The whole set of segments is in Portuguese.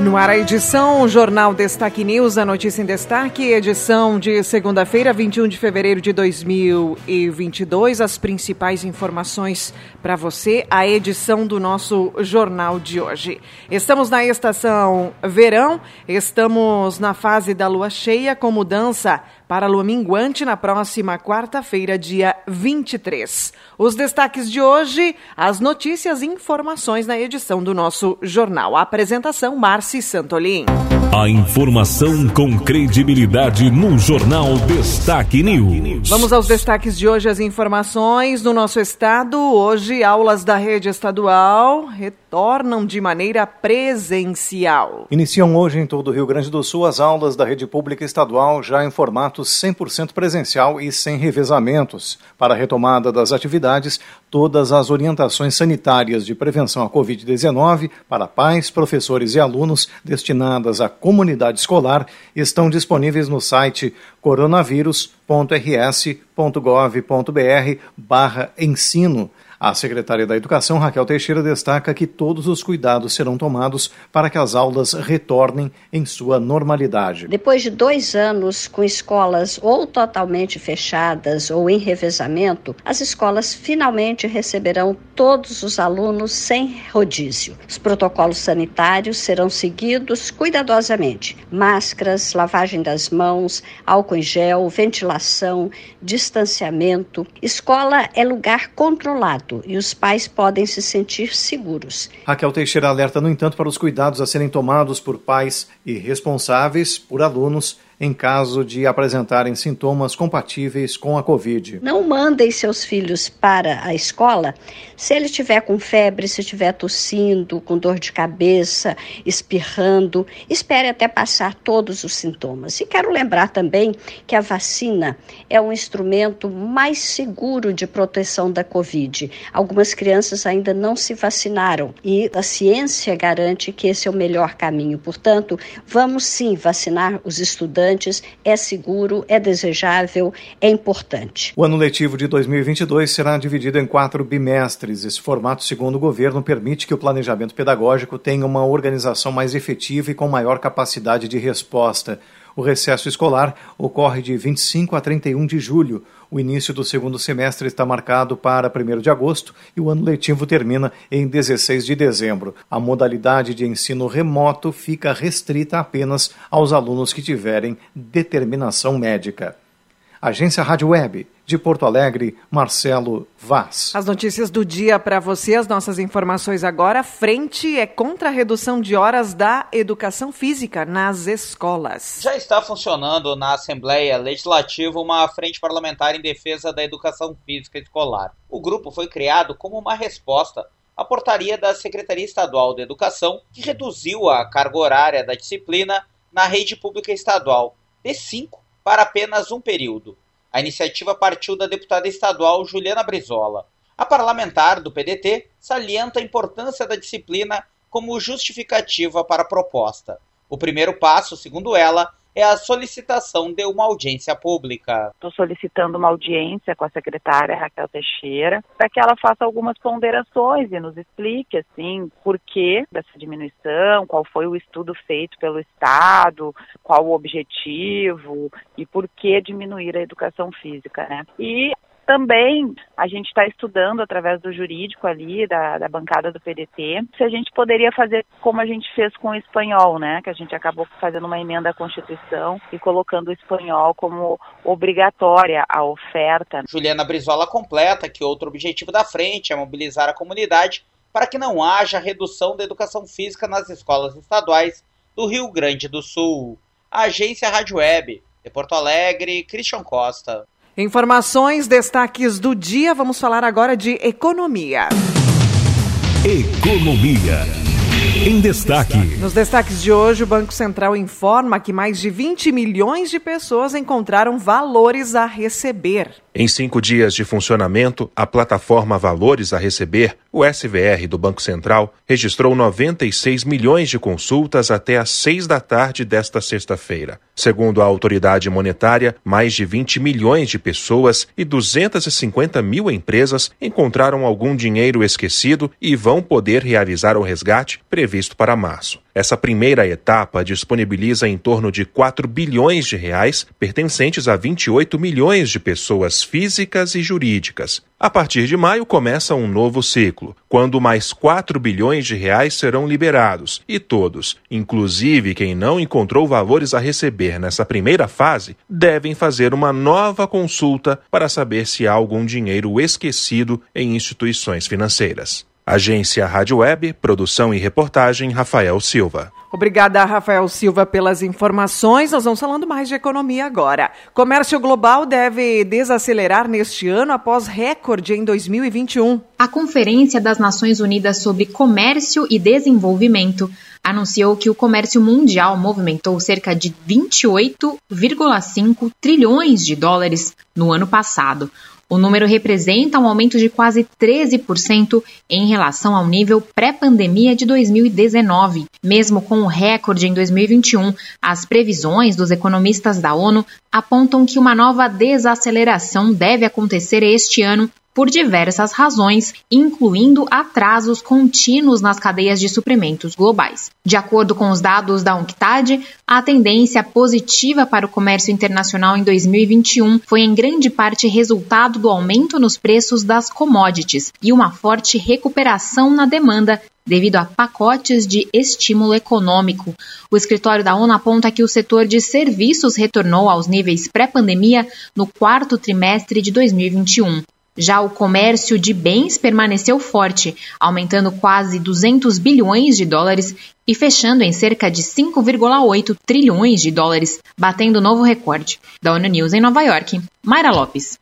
No ar a edição Jornal Destaque News, a notícia em destaque, edição de segunda-feira, 21 de fevereiro de 2022. As principais informações para você, a edição do nosso jornal de hoje. Estamos na estação verão, estamos na fase da lua cheia com mudança para a lua minguante na próxima quarta-feira, dia 23. Os destaques de hoje, as notícias e informações na edição do nosso jornal. A apresentação, Marci Santolin. A informação com credibilidade no Jornal Destaque News. Vamos aos destaques de hoje, as informações no nosso estado. Hoje, aulas da rede estadual retornam de maneira presencial. Iniciam hoje em todo o Rio Grande do Sul as aulas da rede pública estadual já em formato 100% presencial e sem revezamentos. Para a retomada das atividades, todas as orientações sanitárias de prevenção à Covid-19 para pais, professores e alunos destinadas à comunidade escolar estão disponíveis no site coronavírus.rs.gov.br/ensino. A secretária da Educação, Raquel Teixeira, destaca que todos os cuidados serão tomados para que as aulas retornem em sua normalidade. Depois de dois anos com escolas ou totalmente fechadas ou em revezamento, as escolas finalmente receberão todos os alunos sem rodízio. Os protocolos sanitários serão seguidos cuidadosamente: máscaras, lavagem das mãos, álcool em gel, ventilação, distanciamento. Escola é lugar controlado e os pais podem se sentir seguros. Raquel Teixeira alerta, no entanto, para os cuidados a serem tomados por pais e responsáveis por alunos em caso de apresentarem sintomas compatíveis com a Covid. Não mandem seus filhos para a escola se ele estiver com febre, se estiver tossindo, com dor de cabeça, espirrando. Espere até passar todos os sintomas. E quero lembrar também que a vacina é um instrumento mais seguro de proteção da Covid. Algumas crianças ainda não se vacinaram e a ciência garante que esse é o melhor caminho. Portanto, vamos sim vacinar os estudantes estudantes, é seguro, é desejável, é importante. O ano letivo de 2022 será dividido em quatro bimestres. Esse formato, segundo o governo, permite que o planejamento pedagógico tenha uma organização mais efetiva e com maior capacidade de resposta. O recesso escolar ocorre de 25 a 31 de julho. O início do segundo semestre está marcado para 1 de agosto e o ano letivo termina em 16 de dezembro. A modalidade de ensino remoto fica restrita apenas aos alunos que tiverem determinação médica. Agência Rádio Web de Porto Alegre, Marcelo Vaz. As notícias do dia para você, as nossas informações agora. Frente é contra a redução de horas da educação física nas escolas. Já está funcionando na Assembleia Legislativa uma frente parlamentar em defesa da educação física escolar. O grupo foi criado como uma resposta à portaria da Secretaria Estadual de Educação, que reduziu a carga horária da disciplina na rede pública estadual de cinco para apenas um período. A iniciativa partiu da deputada estadual Juliana Brizola. A parlamentar do PDT salienta a importância da disciplina como justificativa para a proposta. O primeiro passo, segundo ela, é a solicitação de uma audiência pública. Estou solicitando uma audiência com a secretária Raquel Teixeira para que ela faça algumas ponderações e nos explique assim por que dessa diminuição, qual foi o estudo feito pelo Estado, qual o objetivo e por que diminuir a educação física, né? E também a gente está estudando através do jurídico ali, da, da, bancada do PDT, se a gente poderia fazer como a gente fez com o espanhol, né? Que a gente acabou fazendo uma emenda à Constituição e colocando o espanhol como obrigatória a oferta. Juliana Brizola completa que outro objetivo da frente é mobilizar a comunidade para que não haja redução da educação física nas escolas estaduais do Rio Grande do Sul. A agência Rádio Web, de Porto Alegre, Christian Costa. Informações, destaques do dia. Vamos falar agora de economia. Economia. Em destaque. Nos destaques de hoje, o Banco Central informa que mais de 20 milhões de pessoas encontraram valores a receber. Em cinco dias de funcionamento, a plataforma Valores a Receber, o SVR do Banco Central, registrou 96 milhões de consultas até às seis da tarde desta sexta-feira. Segundo a autoridade monetária, mais de 20 milhões de pessoas e 250 mil empresas encontraram algum dinheiro esquecido e vão poder realizar o resgate previsto para março. Essa primeira etapa disponibiliza em torno de 4 bilhões de reais, pertencentes a 28 milhões de pessoas físicas e jurídicas. A partir de maio começa um novo ciclo, quando mais 4 bilhões de reais serão liberados, e todos, inclusive quem não encontrou valores a receber nessa primeira fase, devem fazer uma nova consulta para saber se há algum dinheiro esquecido em instituições financeiras. Agência Rádio Web, produção e reportagem Rafael Silva. Obrigada, Rafael Silva, pelas informações. Nós vamos falando mais de economia agora. Comércio global deve desacelerar neste ano após recorde em 2021. A Conferência das Nações Unidas sobre Comércio e Desenvolvimento anunciou que o comércio mundial movimentou cerca de 28,5 trilhões de dólares no ano passado, o número representa um aumento de quase 13% em relação ao nível pré-pandemia de 2019. Mesmo com o recorde em 2021, as previsões dos economistas da ONU apontam que uma nova desaceleração deve acontecer este ano por diversas razões, incluindo atrasos contínuos nas cadeias de suprimentos globais. De acordo com os dados da UNCTAD, a tendência positiva para o comércio internacional em 2021 foi em grande parte resultado do aumento nos preços das commodities e uma forte recuperação na demanda devido a pacotes de estímulo econômico. O escritório da ONU aponta que o setor de serviços retornou aos níveis pré-pandemia no quarto trimestre de 2021. Já o comércio de bens permaneceu forte, aumentando quase 200 bilhões de dólares e fechando em cerca de 5,8 trilhões de dólares, batendo novo recorde. Da ONU News em Nova York, Mayra Lopes.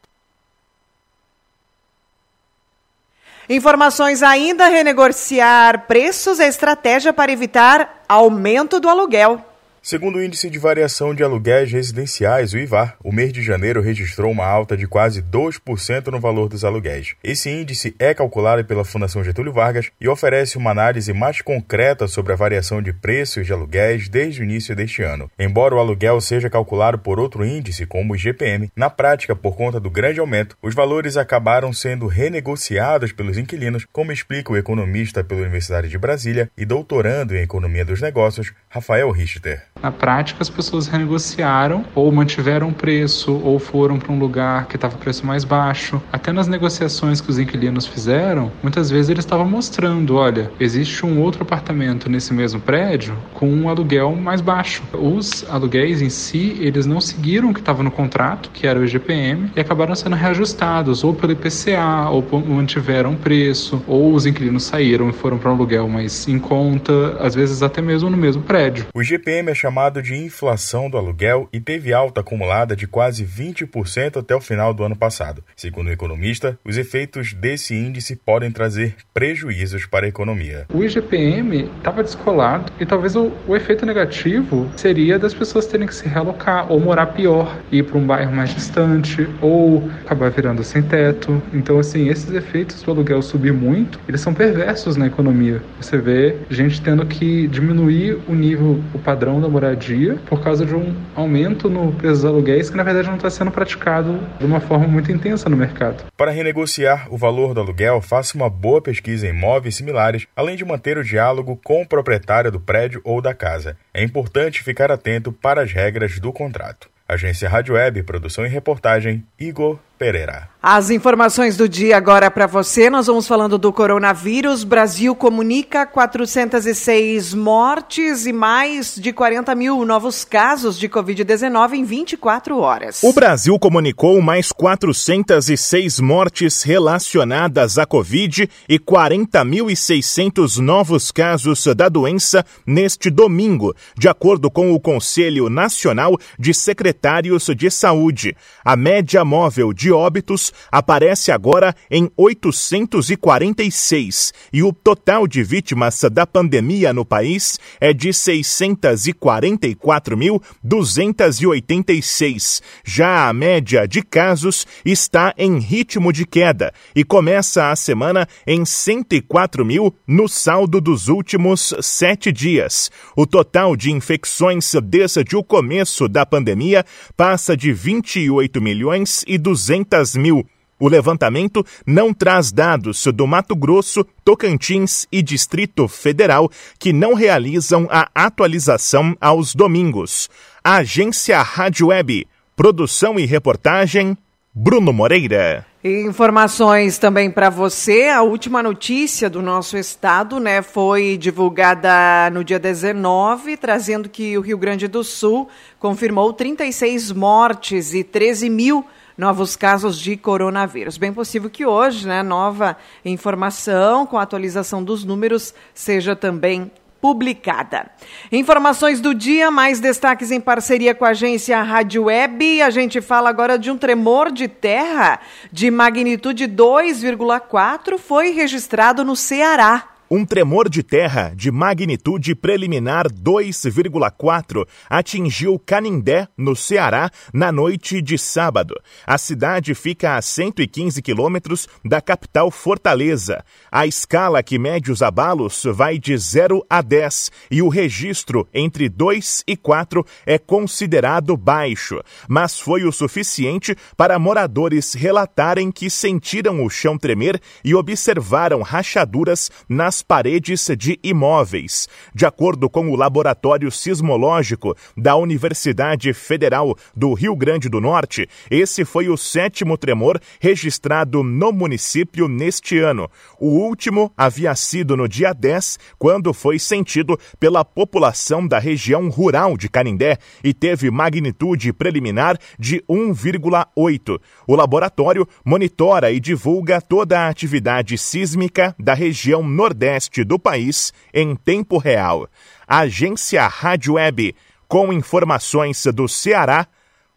Informações ainda renegociar preços é estratégia para evitar aumento do aluguel. Segundo o Índice de Variação de Aluguéis Residenciais, o IVAR, o mês de janeiro registrou uma alta de quase 2% no valor dos aluguéis. Esse índice é calculado pela Fundação Getúlio Vargas e oferece uma análise mais concreta sobre a variação de preços de aluguéis desde o início deste ano. Embora o aluguel seja calculado por outro índice, como o GPM, na prática, por conta do grande aumento, os valores acabaram sendo renegociados pelos inquilinos, como explica o economista pela Universidade de Brasília e doutorando em Economia dos Negócios, Rafael Richter. Na prática, as pessoas renegociaram ou mantiveram o preço ou foram para um lugar que estava preço mais baixo. Até nas negociações que os inquilinos fizeram, muitas vezes eles estavam mostrando, olha, existe um outro apartamento nesse mesmo prédio com um aluguel mais baixo. Os aluguéis em si, eles não seguiram o que estava no contrato, que era o IGPM, e acabaram sendo reajustados ou pelo IPCA, ou mantiveram o preço, ou os inquilinos saíram e foram para um aluguel mais em conta, às vezes até mesmo no mesmo prédio. O IGPM é chamado de inflação do aluguel e teve alta acumulada de quase 20% até o final do ano passado. Segundo o economista, os efeitos desse índice podem trazer prejuízos para a economia. O IGPM estava descolado e talvez o, o, efeito negativo seria das pessoas terem que se realocar ou morar pior, ir para um bairro mais distante ou acabar virando sem teto. Então, assim, esses efeitos do aluguel subir muito, eles são perversos na economia. Você vê gente tendo que diminuir o nível, o padrão da moradia por causa de um aumento no preço dos aluguéis que na verdade não está sendo praticado de uma forma muito intensa no mercado. Para renegociar o valor do aluguel, faça uma boa pesquisa em imóveis similares, além de manter o diálogo com o proprietário do prédio ou da casa. É importante ficar atento para as regras do contrato. Agência Rádio Web, produção e reportagem, Igor Pereira. As informações do dia agora para você. Nós vamos falando do coronavírus. Brasil comunica 406 mortes e mais de 40 mil novos casos de Covid-19 em 24 horas. O Brasil comunicou mais 406 mortes relacionadas à Covid e 40.600 novos casos da doença neste domingo, de acordo com o Conselho Nacional de Secretários de Saúde. A média móvel de óbitos aparece agora em 846 e o total de vítimas da pandemia no país é de 644.286. Já a média de casos está em ritmo de queda e começa a semana em 104 mil no saldo dos últimos sete dias. O total de infecções desde o começo da pandemia passa de 28 milhões e 200 mil. O levantamento não traz dados do Mato Grosso, Tocantins e Distrito Federal, que não realizam a atualização aos domingos. A agência Rádio Web, produção e reportagem, Bruno Moreira. Informações também para você. A última notícia do nosso estado, né, foi divulgada no dia 19, trazendo que o Rio Grande do Sul confirmou 36 mortes e 13 mil novos casos de coronavírus. Bem possível que hoje, né, nova informação com a atualização dos números seja também publicada. Informações do dia, mais destaques em parceria com a agência Rádio Web. A gente fala agora de um tremor de terra de magnitude 2,4 foi registrado no Ceará. Um tremor de terra de magnitude preliminar 2,4 atingiu Canindé, no Ceará, na noite de sábado. A cidade fica a 115 quilômetros da capital Fortaleza. A escala que mede os abalos vai de 0 a 10 e o registro entre 2 e 4 é considerado baixo, mas foi o suficiente para moradores relatarem que sentiram o chão tremer e observaram rachaduras nas paredes de imóveis. De acordo com o Laboratório Sismológico da Universidade Federal do Rio Grande do Norte, esse foi o sétimo tremor registrado no município neste ano. O último havia sido no dia 10, quando foi sentido pela população da região rural de Canindé e teve magnitude preliminar de 1,8. O laboratório monitora e divulga toda a atividade sísmica da região nordeste nordeste do país em tempo real. Agência Rádio Web, com informações do Ceará.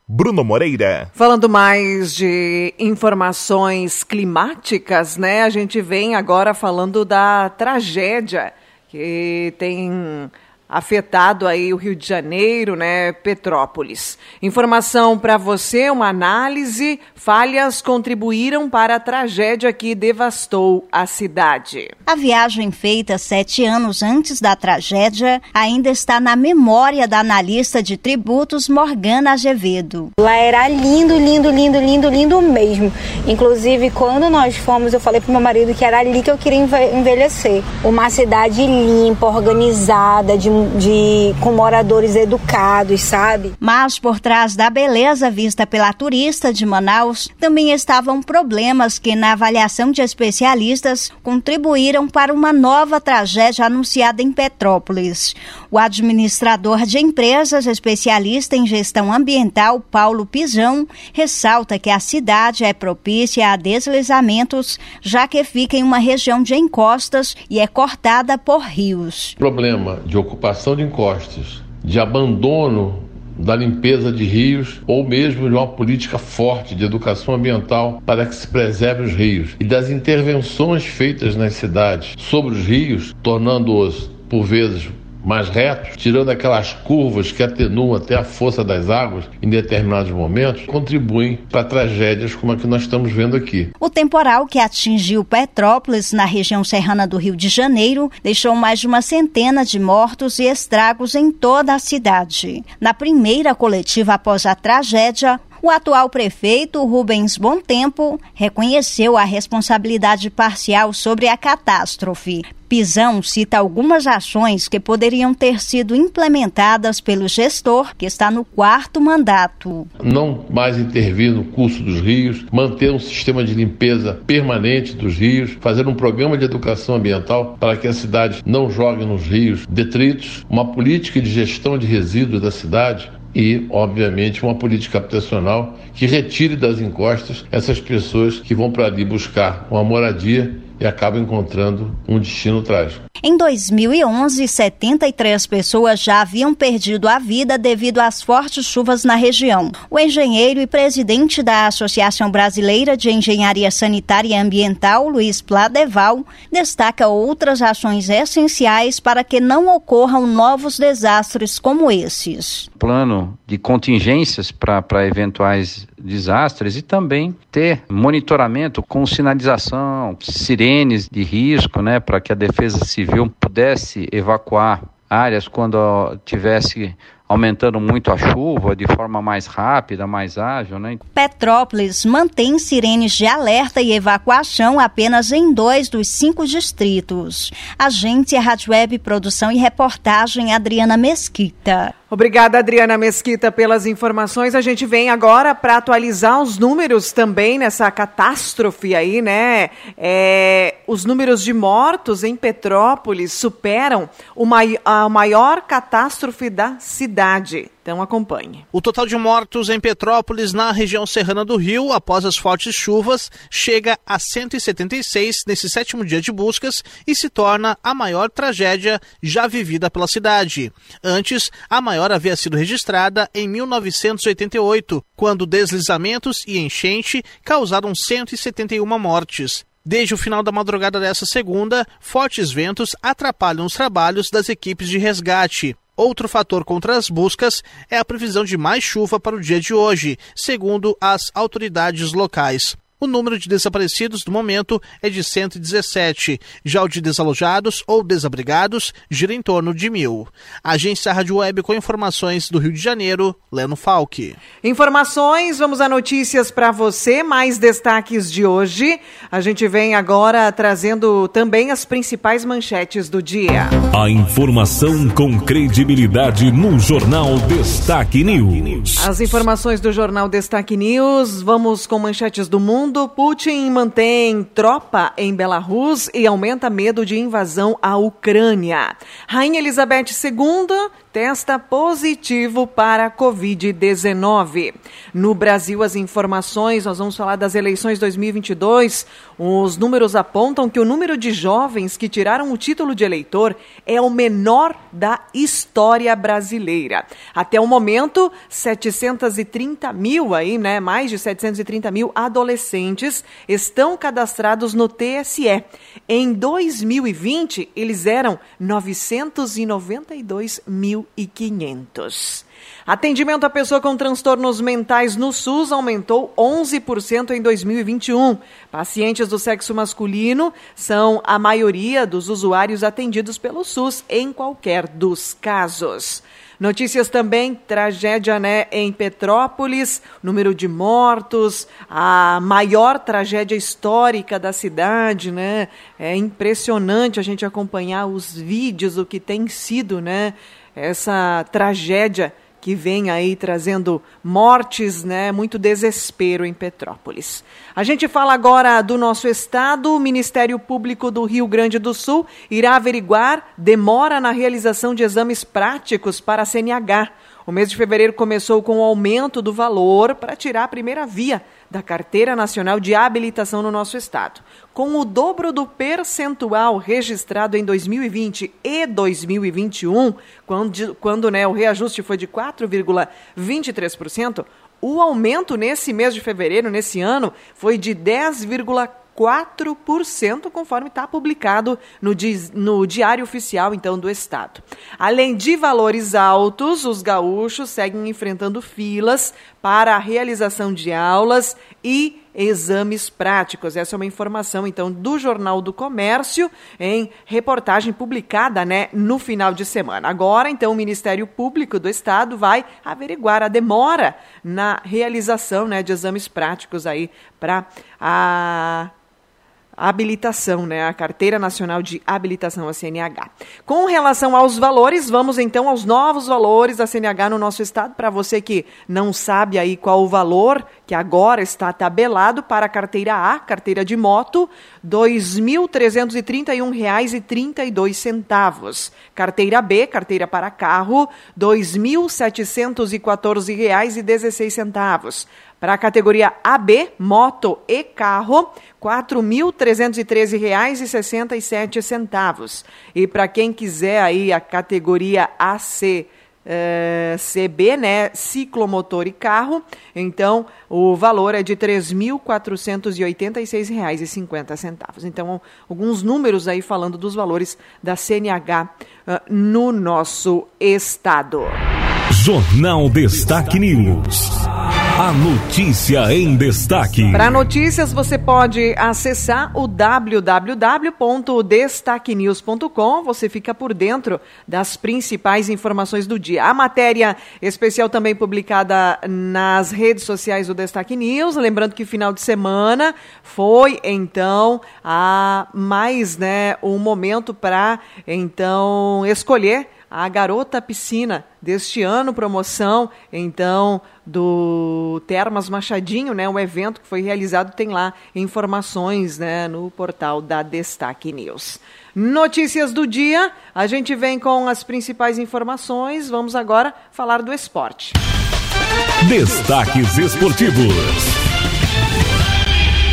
Bruno Moreira. Falando mais de informações climáticas, né? A gente vem agora falando da tragédia que tem afetado aí o Rio de Janeiro, né, Petrópolis. Informação para você, uma análise, falhas contribuíram para a tragédia que devastou a cidade. A viagem feita sete anos antes da tragédia ainda está na memória da analista de tributos Morgana Azevedo. Lá era lindo, lindo, lindo, lindo, lindo mesmo. Inclusive, quando nós fomos, eu falei pro meu marido que era ali que eu queria envelhecer. Uma cidade limpa, organizada, de de com moradores educados, sabe? Mas por trás da beleza vista pela turista de Manaus, também estavam problemas que na avaliação de especialistas contribuíram para uma nova tragédia anunciada em Petrópolis. O administrador de empresas especialista em gestão ambiental, Paulo Pizão, ressalta que a cidade é propícia a deslizamentos, já que fica em uma região de encostas e é cortada por rios. Problema de ocupação de encostas, de abandono da limpeza de rios ou mesmo de uma política forte de educação ambiental para que se preserve os rios e das intervenções feitas nas cidades sobre os rios, tornando-os por vezes mais retos, tirando aquelas curvas que atenuam até a força das águas em determinados momentos, contribuem para tragédias como a que nós estamos vendo aqui. O temporal que atingiu Petrópolis, na região serrana do Rio de Janeiro, deixou mais de uma centena de mortos e estragos em toda a cidade. Na primeira coletiva após a tragédia, o atual prefeito, Rubens Tempo reconheceu a responsabilidade parcial sobre a catástrofe. Pisão cita algumas ações que poderiam ter sido implementadas pelo gestor, que está no quarto mandato. Não mais intervir no curso dos rios, manter um sistema de limpeza permanente dos rios, fazer um programa de educação ambiental para que a cidade não jogue nos rios detritos, uma política de gestão de resíduos da cidade, e, obviamente, uma política habitacional que retire das encostas essas pessoas que vão para ali buscar uma moradia e acabam encontrando um destino trágico. Em 2011, 73 pessoas já haviam perdido a vida devido às fortes chuvas na região. O engenheiro e presidente da Associação Brasileira de Engenharia Sanitária e Ambiental, Luiz Pladeval, destaca outras ações essenciais para que não ocorram novos desastres como esses. Plano de contingências para eventuais desastres e também ter monitoramento com sinalização, sirenes de risco, né, para que a defesa civil pudesse evacuar áreas quando tivesse aumentando muito a chuva de forma mais rápida, mais ágil, né? Petrópolis mantém sirenes de alerta e evacuação apenas em dois dos cinco distritos. Agência Rádio Web Produção e Reportagem Adriana Mesquita. Obrigada, Adriana Mesquita, pelas informações. A gente vem agora para atualizar os números também nessa catástrofe aí, né? É, os números de mortos em Petrópolis superam a maior catástrofe da cidade. Então acompanhe. O total de mortos em Petrópolis, na região serrana do Rio, após as fortes chuvas, chega a 176 nesse sétimo dia de buscas e se torna a maior tragédia já vivida pela cidade. Antes, a maior havia sido registrada em 1988, quando deslizamentos e enchente causaram 171 mortes. Desde o final da madrugada dessa segunda, fortes ventos atrapalham os trabalhos das equipes de resgate. Outro fator contra as buscas é a previsão de mais chuva para o dia de hoje, segundo as autoridades locais. O número de desaparecidos no momento é de 117. Já o de desalojados ou desabrigados gira em torno de mil. Agência Rádio Web com informações do Rio de Janeiro, Leno Falck. Informações, vamos a notícias para você. Mais destaques de hoje. A gente vem agora trazendo também as principais manchetes do dia. A informação com credibilidade no Jornal Destaque News. As informações do Jornal Destaque News. Vamos com manchetes do mundo mundo, Putin mantém tropa em Belarus e aumenta medo de invasão à Ucrânia. Rainha Elizabeth II testa positivo para Covid-19. No Brasil, as informações, nós vamos falar das eleições 2022. Os números apontam que o número de jovens que tiraram o título de eleitor é o menor da história brasileira. Até o momento, 730 mil aí, né? Mais de 730 mil adolescentes estão cadastrados no TSE. Em 2020, eles eram 992 mil 1.500. Atendimento à pessoa com transtornos mentais no SUS aumentou 11% em 2021. Pacientes do sexo masculino são a maioria dos usuários atendidos pelo SUS em qualquer dos casos. Notícias também, tragédia né, em Petrópolis, número de mortos, a maior tragédia histórica da cidade, né? É impressionante a gente acompanhar os vídeos, o que tem sido, né? Essa tragédia que vem aí trazendo mortes, né, muito desespero em Petrópolis. A gente fala agora do nosso estado. O Ministério Público do Rio Grande do Sul irá averiguar demora na realização de exames práticos para a CNH. O mês de fevereiro começou com o aumento do valor para tirar a primeira via da Carteira Nacional de Habilitação no nosso estado. Com o dobro do percentual registrado em 2020 e 2021, quando, quando né, o reajuste foi de 4,23%, o aumento nesse mês de fevereiro, nesse ano, foi de 10,4%. 4%, conforme está publicado no, no Diário Oficial, então, do Estado. Além de valores altos, os gaúchos seguem enfrentando filas para a realização de aulas e exames práticos. Essa é uma informação, então, do Jornal do Comércio, em reportagem publicada né, no final de semana. Agora, então, o Ministério Público do Estado vai averiguar a demora na realização né, de exames práticos aí para a habilitação, né, a Carteira Nacional de Habilitação, a CNH. Com relação aos valores, vamos então aos novos valores da CNH no nosso estado. Para você que não sabe aí qual o valor que agora está tabelado para a carteira A, carteira de moto, R$ 2.331,32. Carteira B, carteira para carro, R$ 2.714,16. Para a categoria AB, moto e carro, R$ 4.313,67. E para quem quiser aí a categoria AC, Uh, CB, né, ciclomotor e carro, então o valor é de R$ 3.486,50. Então, alguns números aí falando dos valores da CNH uh, no nosso estado. Jornal Destaque News. A notícia em destaque. Para notícias, você pode acessar o www.destaquenews.com. Você fica por dentro das principais informações do dia. A matéria especial também publicada nas redes sociais do Destaque News. Lembrando que final de semana foi então a mais, né, um momento para então escolher a Garota Piscina deste ano, promoção, então, do Termas Machadinho, né? O evento que foi realizado tem lá informações, né, no portal da Destaque News. Notícias do dia, a gente vem com as principais informações. Vamos agora falar do esporte. Destaques esportivos.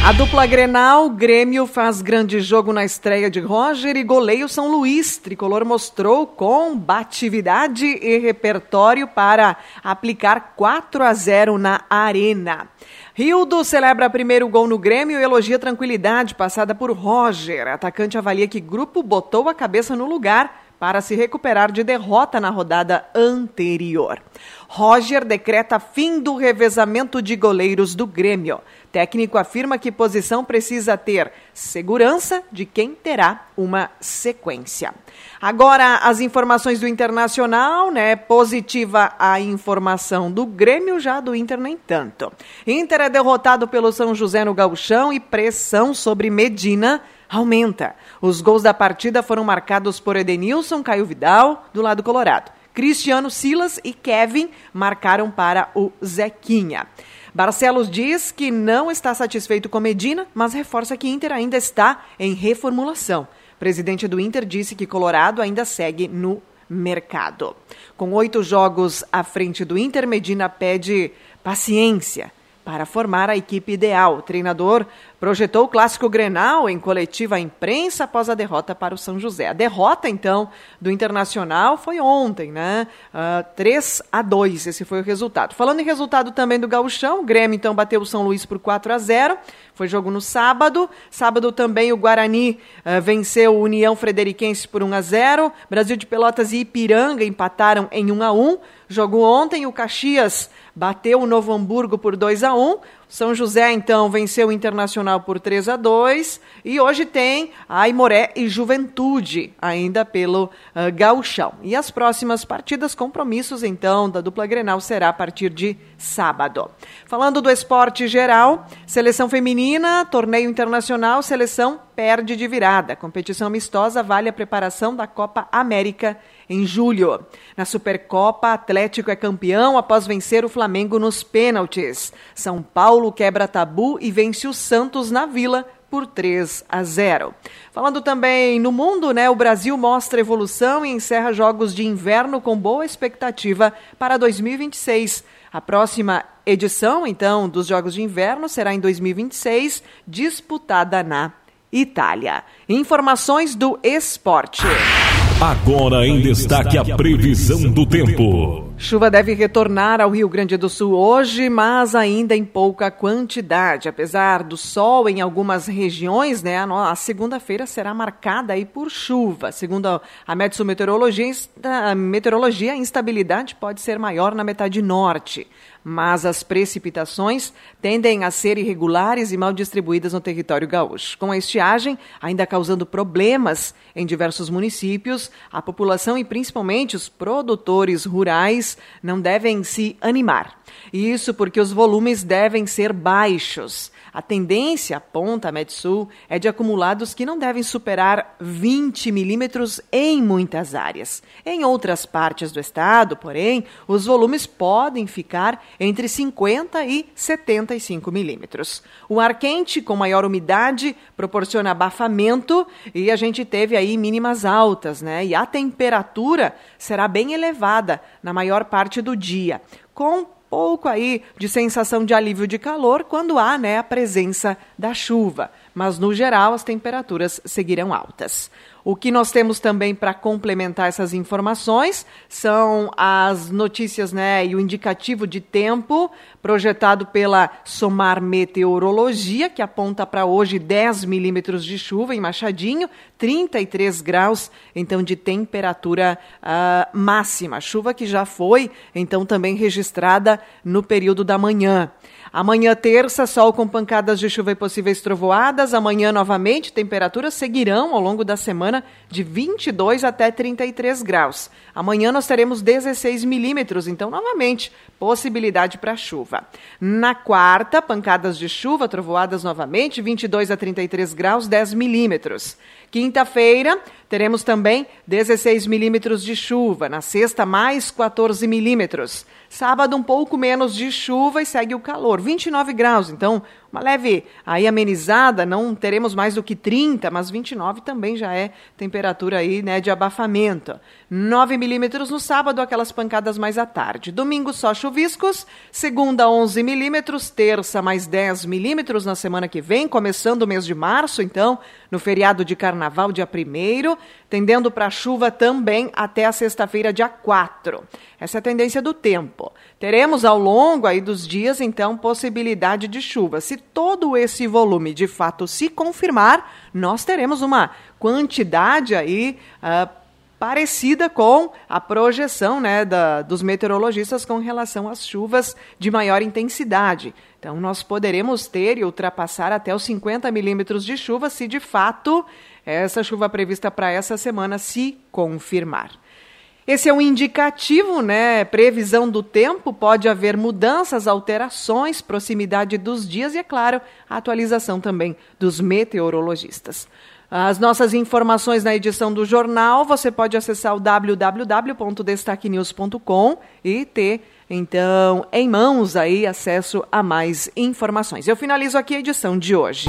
A dupla Grenal, Grêmio faz grande jogo na estreia de Roger e goleio São Luís. Tricolor mostrou combatividade e repertório para aplicar 4 a 0 na Arena. Rildo celebra primeiro gol no Grêmio e elogia tranquilidade passada por Roger. Atacante avalia que grupo botou a cabeça no lugar para se recuperar de derrota na rodada anterior. Roger decreta fim do revezamento de goleiros do Grêmio. Técnico afirma que posição precisa ter segurança de quem terá uma sequência. Agora, as informações do Internacional, né? Positiva a informação do Grêmio, já do Inter nem tanto. Inter é derrotado pelo São José no Gauchão e pressão sobre Medina aumenta. Os gols da partida foram marcados por Edenilson, Caio Vidal, do lado colorado. Cristiano Silas e Kevin marcaram para o Zequinha. Barcelos diz que não está satisfeito com Medina, mas reforça que Inter ainda está em reformulação. O presidente do Inter disse que Colorado ainda segue no mercado. Com oito jogos à frente do Inter, Medina pede paciência para formar a equipe ideal. O treinador projetou o clássico Grenal em coletiva à imprensa após a derrota para o São José. A derrota, então, do Internacional foi ontem, né? Uh, ah, 3 a 2, esse foi o resultado. Falando em resultado também do Gauchão, o Grêmio, então, bateu o São Luís por 4 a 0 foi jogo no sábado. Sábado também o Guarani uh, venceu o União Frederiquense por 1 a 0 Brasil de Pelotas e Ipiranga empataram em 1 a 1 Jogo ontem, o Caxias bateu o Novo Hamburgo por 2 a 1 São José, então, venceu o Internacional por 3 a 2 E hoje tem Aimoré e Juventude, ainda pelo uh, Gauchão. E as próximas partidas, compromissos, então, da dupla Grenal será a partir de sábado. Falando do esporte geral, seleção feminina, torneio internacional, seleção perde de virada. Competição amistosa vale a preparação da Copa América em julho. Na Supercopa, Atlético é campeão após vencer o Flamengo nos pênaltis. São Paulo quebra tabu e vence o Santos na Vila por 3 a 0. Falando também no mundo, né, o Brasil mostra evolução e encerra jogos de inverno com boa expectativa para 2026. A próxima edição, então, dos Jogos de Inverno será em 2026, disputada na Itália. Informações do esporte. Agora em destaque a previsão do tempo. Chuva deve retornar ao Rio Grande do Sul hoje, mas ainda em pouca quantidade. Apesar do sol em algumas regiões, né, a segunda-feira será marcada aí por chuva. Segundo a Meteorologia, a meteorologia, a instabilidade pode ser maior na metade norte mas as precipitações tendem a ser irregulares e mal distribuídas no território gaúcho. Com a estiagem ainda causando problemas em diversos municípios, a população e principalmente os produtores rurais não devem se animar. Isso porque os volumes devem ser baixos. A tendência, aponta a Metsul, é de acumulados que não devem superar 20 milímetros em muitas áreas. Em outras partes do estado, porém, os volumes podem ficar entre 50 e 75 milímetros. O ar quente, com maior umidade, proporciona abafamento e a gente teve aí mínimas altas, né? E a temperatura será bem elevada na maior parte do dia, com pouco aí de sensação de alívio de calor quando há né, a presença da chuva. Mas, no geral, as temperaturas seguirão altas. O que nós temos também para complementar essas informações são as notícias né, e o indicativo de tempo projetado pela Somar Meteorologia, que aponta para hoje 10 milímetros de chuva em Machadinho, 33 graus, então, de temperatura uh, máxima. Chuva que já foi, então, também registrada no período da manhã. Amanhã, terça, sol com pancadas de chuva e possíveis trovoadas. Amanhã, novamente, temperaturas seguirão ao longo da semana de 22 até 33 graus. Amanhã nós teremos 16 milímetros, então, novamente, possibilidade para chuva. Na quarta, pancadas de chuva, trovoadas novamente, 22 a 33 graus, 10 milímetros. Quinta-feira, teremos também 16 milímetros de chuva. Na sexta, mais 14 milímetros. Sábado, um pouco menos de chuva e segue o calor, 29 graus. Então, uma leve aí amenizada, não teremos mais do que 30, mas 29 também já é temperatura aí, né, de abafamento. 9 milímetros no sábado, aquelas pancadas mais à tarde. Domingo só chuviscos, segunda 11 milímetros, terça mais 10 milímetros na semana que vem, começando o mês de março, então, no feriado de carnaval, dia 1 tendendo para chuva também até a sexta-feira, dia 4. Essa é a tendência do tempo. Teremos ao longo aí dos dias, então, possibilidade de chuva. Se todo esse volume de fato se confirmar, nós teremos uma quantidade aí uh, parecida com a projeção né, da, dos meteorologistas com relação às chuvas de maior intensidade. Então, nós poderemos ter e ultrapassar até os 50 milímetros de chuva se de fato essa chuva prevista para essa semana se confirmar. Esse é um indicativo, né? Previsão do tempo, pode haver mudanças, alterações, proximidade dos dias e, é claro, a atualização também dos meteorologistas. As nossas informações na edição do jornal, você pode acessar o www.destaquenews.com e ter, então, em mãos aí acesso a mais informações. Eu finalizo aqui a edição de hoje.